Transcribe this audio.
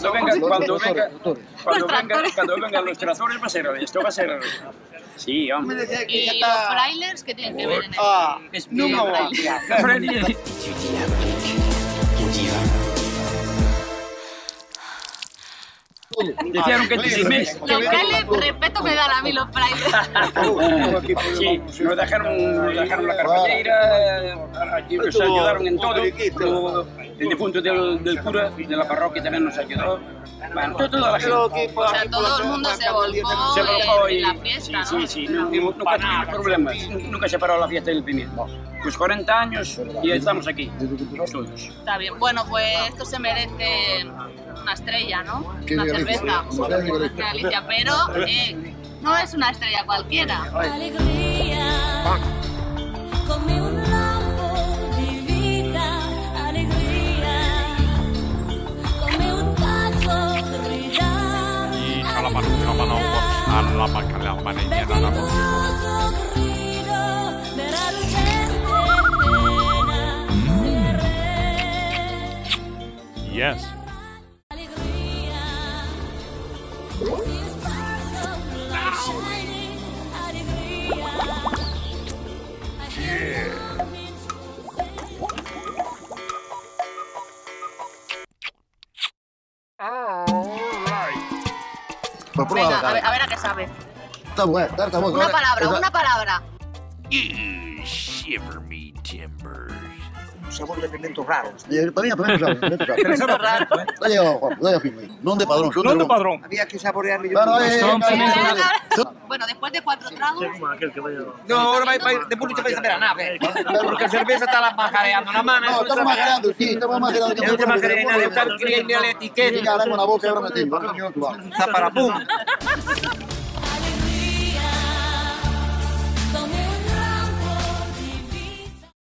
Cuando venga, Los cuando cuando vengan los tractores. va a ser, esto va a ser, sí, hombre. que ¿Y los trailers qué tienen que ver en esto? Ah, Es no Decían que te seis meses. Los trailers, respeto me dan a mí los trailers. Sí, nos dejaron, nos dejaron la carpallera, y nos ayudaron en todo. El difunto del, del cura de la parroquia también nos ayudó. Bueno, to- toda la gente. O sea, todo el mundo se volcó Se volcó en y, la fiesta, sí, ¿no? sí, sí, no- nunca tuvimos problemas, nunca se paró la fiesta del pimiento. Pues 40 años y estamos aquí, todos. Está bien. Bueno, pues esto se merece una estrella, ¿no? Una cerveza. Madre de Galicia. De Galicia, pero eh, no es una estrella cualquiera. Alegría, come un lampo di come un Y a la Yes. Pues prueba Venga, la a ver, a ver a qué sabe. Está bueno, está está bueno. Una palabra, una palabra. shiver me timbers. Sabor de raros. Eh, Para mí, para mí, para mí, para mí. Eso raro. Lo llevo, Juan, lo llevo firme. Non de padrón, de de. Había que saborearlo eh, raros. claro. Bueno, después de cuatro tragos, No, ahora vai, vai, después no te vais a saber a nada, eh. Porque la cerveza está majareando la mano. No, estamos sí, estamos no te nada, a la Sí, etiqueta. ya haremos la boca y ahora me tengo. Zaparapum.